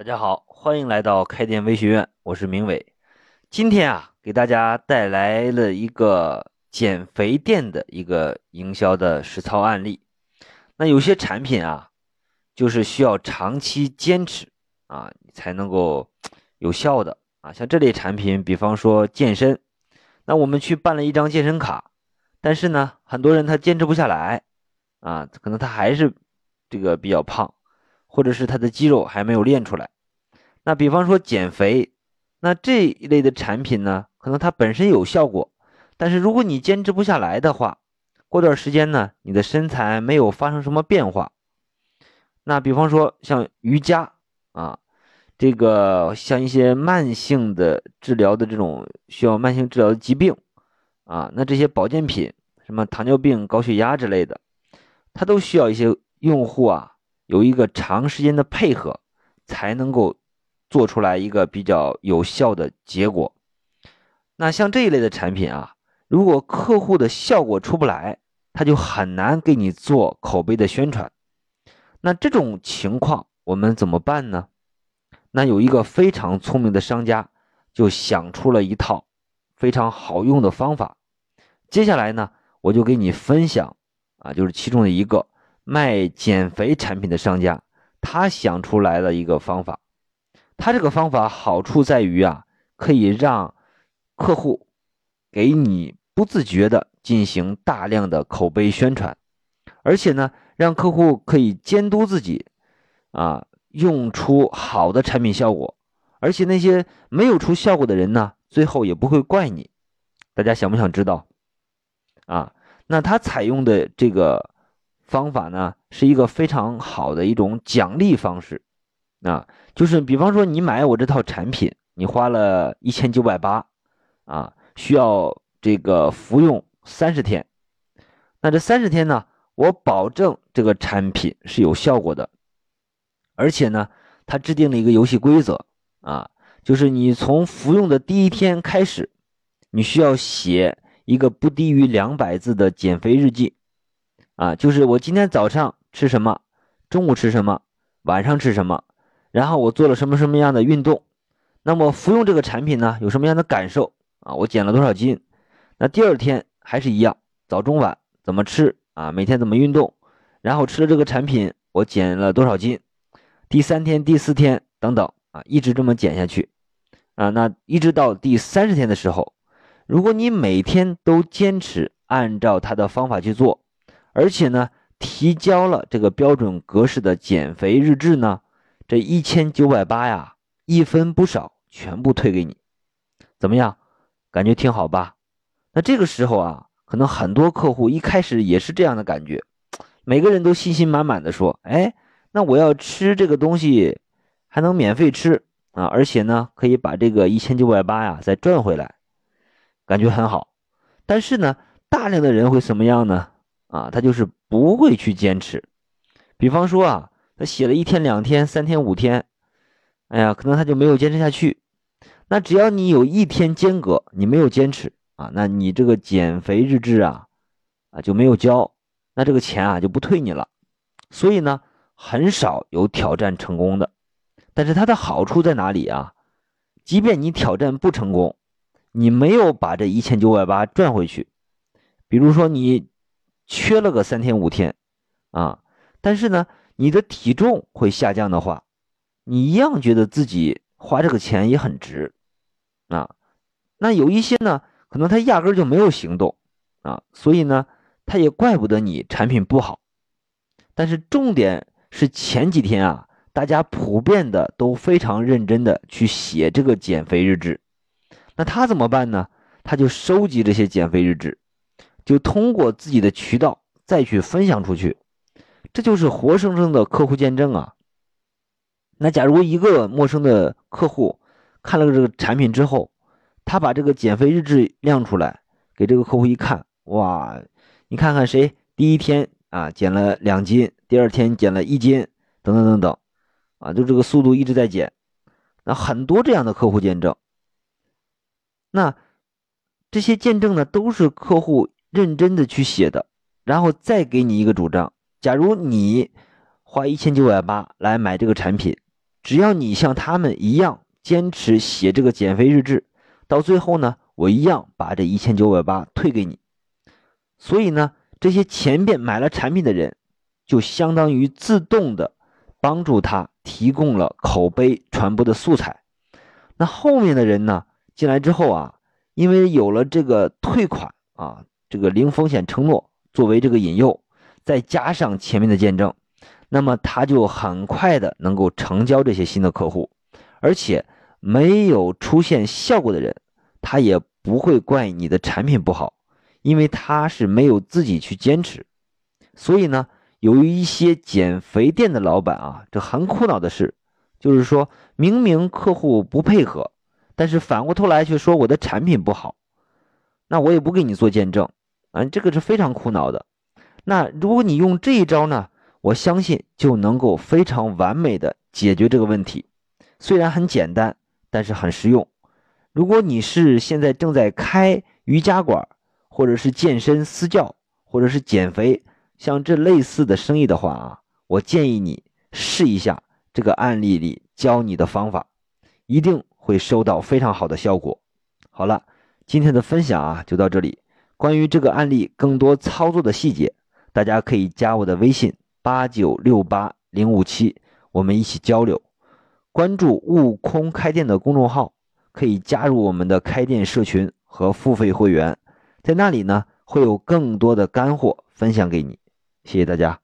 大家好，欢迎来到开店微学院，我是明伟。今天啊，给大家带来了一个减肥店的一个营销的实操案例。那有些产品啊，就是需要长期坚持啊，才能够有效的啊。像这类产品，比方说健身，那我们去办了一张健身卡，但是呢，很多人他坚持不下来啊，可能他还是这个比较胖。或者是他的肌肉还没有练出来，那比方说减肥，那这一类的产品呢，可能它本身有效果，但是如果你坚持不下来的话，过段时间呢，你的身材没有发生什么变化，那比方说像瑜伽啊，这个像一些慢性的治疗的这种需要慢性治疗的疾病啊，那这些保健品，什么糖尿病、高血压之类的，它都需要一些用户啊。有一个长时间的配合，才能够做出来一个比较有效的结果。那像这一类的产品啊，如果客户的效果出不来，他就很难给你做口碑的宣传。那这种情况我们怎么办呢？那有一个非常聪明的商家就想出了一套非常好用的方法。接下来呢，我就给你分享啊，就是其中的一个。卖减肥产品的商家，他想出来了一个方法。他这个方法好处在于啊，可以让客户给你不自觉的进行大量的口碑宣传，而且呢，让客户可以监督自己啊，用出好的产品效果。而且那些没有出效果的人呢，最后也不会怪你。大家想不想知道？啊，那他采用的这个。方法呢是一个非常好的一种奖励方式，啊，就是比方说你买我这套产品，你花了一千九百八，啊，需要这个服用三十天，那这三十天呢，我保证这个产品是有效果的，而且呢，他制定了一个游戏规则，啊，就是你从服用的第一天开始，你需要写一个不低于两百字的减肥日记。啊，就是我今天早上吃什么，中午吃什么，晚上吃什么，然后我做了什么什么样的运动，那么服用这个产品呢，有什么样的感受啊？我减了多少斤？那第二天还是一样，早中晚怎么吃啊？每天怎么运动？然后吃了这个产品，我减了多少斤？第三天、第四天等等啊，一直这么减下去啊，那一直到第三十天的时候，如果你每天都坚持按照他的方法去做。而且呢，提交了这个标准格式的减肥日志呢，这一千九百八呀，一分不少，全部退给你，怎么样？感觉挺好吧？那这个时候啊，可能很多客户一开始也是这样的感觉，每个人都信心满满的说：“哎，那我要吃这个东西，还能免费吃啊，而且呢，可以把这个一千九百八呀再赚回来，感觉很好。”但是呢，大量的人会什么样呢？啊，他就是不会去坚持。比方说啊，他写了一天、两天、三天、五天，哎呀，可能他就没有坚持下去。那只要你有一天间隔，你没有坚持啊，那你这个减肥日志啊，啊就没有交，那这个钱啊就不退你了。所以呢，很少有挑战成功的。但是它的好处在哪里啊？即便你挑战不成功，你没有把这一千九百八赚回去，比如说你。缺了个三天五天，啊，但是呢，你的体重会下降的话，你一样觉得自己花这个钱也很值，啊，那有一些呢，可能他压根就没有行动，啊，所以呢，他也怪不得你产品不好，但是重点是前几天啊，大家普遍的都非常认真的去写这个减肥日志，那他怎么办呢？他就收集这些减肥日志。就通过自己的渠道再去分享出去，这就是活生生的客户见证啊。那假如一个陌生的客户看了这个产品之后，他把这个减肥日志亮出来给这个客户一看，哇，你看看谁第一天啊减了两斤，第二天减了一斤，等等等等，啊，就这个速度一直在减。那很多这样的客户见证，那这些见证呢，都是客户。认真的去写的，然后再给你一个主张。假如你花一千九百八来买这个产品，只要你像他们一样坚持写这个减肥日志，到最后呢，我一样把这一千九百八退给你。所以呢，这些前边买了产品的人，就相当于自动的帮助他提供了口碑传播的素材。那后面的人呢，进来之后啊，因为有了这个退款啊，这个零风险承诺作为这个引诱，再加上前面的见证。那么他就很快的能够成交这些新的客户，而且没有出现效果的人，他也不会怪你的产品不好，因为他是没有自己去坚持。所以呢，由于一些减肥店的老板啊，这很苦恼的是，就是说明明客户不配合，但是反过头来却说我的产品不好，那我也不给你做见证啊，这个是非常苦恼的。那如果你用这一招呢？我相信就能够非常完美的解决这个问题，虽然很简单，但是很实用。如果你是现在正在开瑜伽馆，或者是健身私教，或者是减肥，像这类似的生意的话啊，我建议你试一下这个案例里教你的方法，一定会收到非常好的效果。好了，今天的分享啊就到这里。关于这个案例更多操作的细节，大家可以加我的微信。八九六八零五七，我们一起交流。关注悟空开店的公众号，可以加入我们的开店社群和付费会员，在那里呢会有更多的干货分享给你。谢谢大家。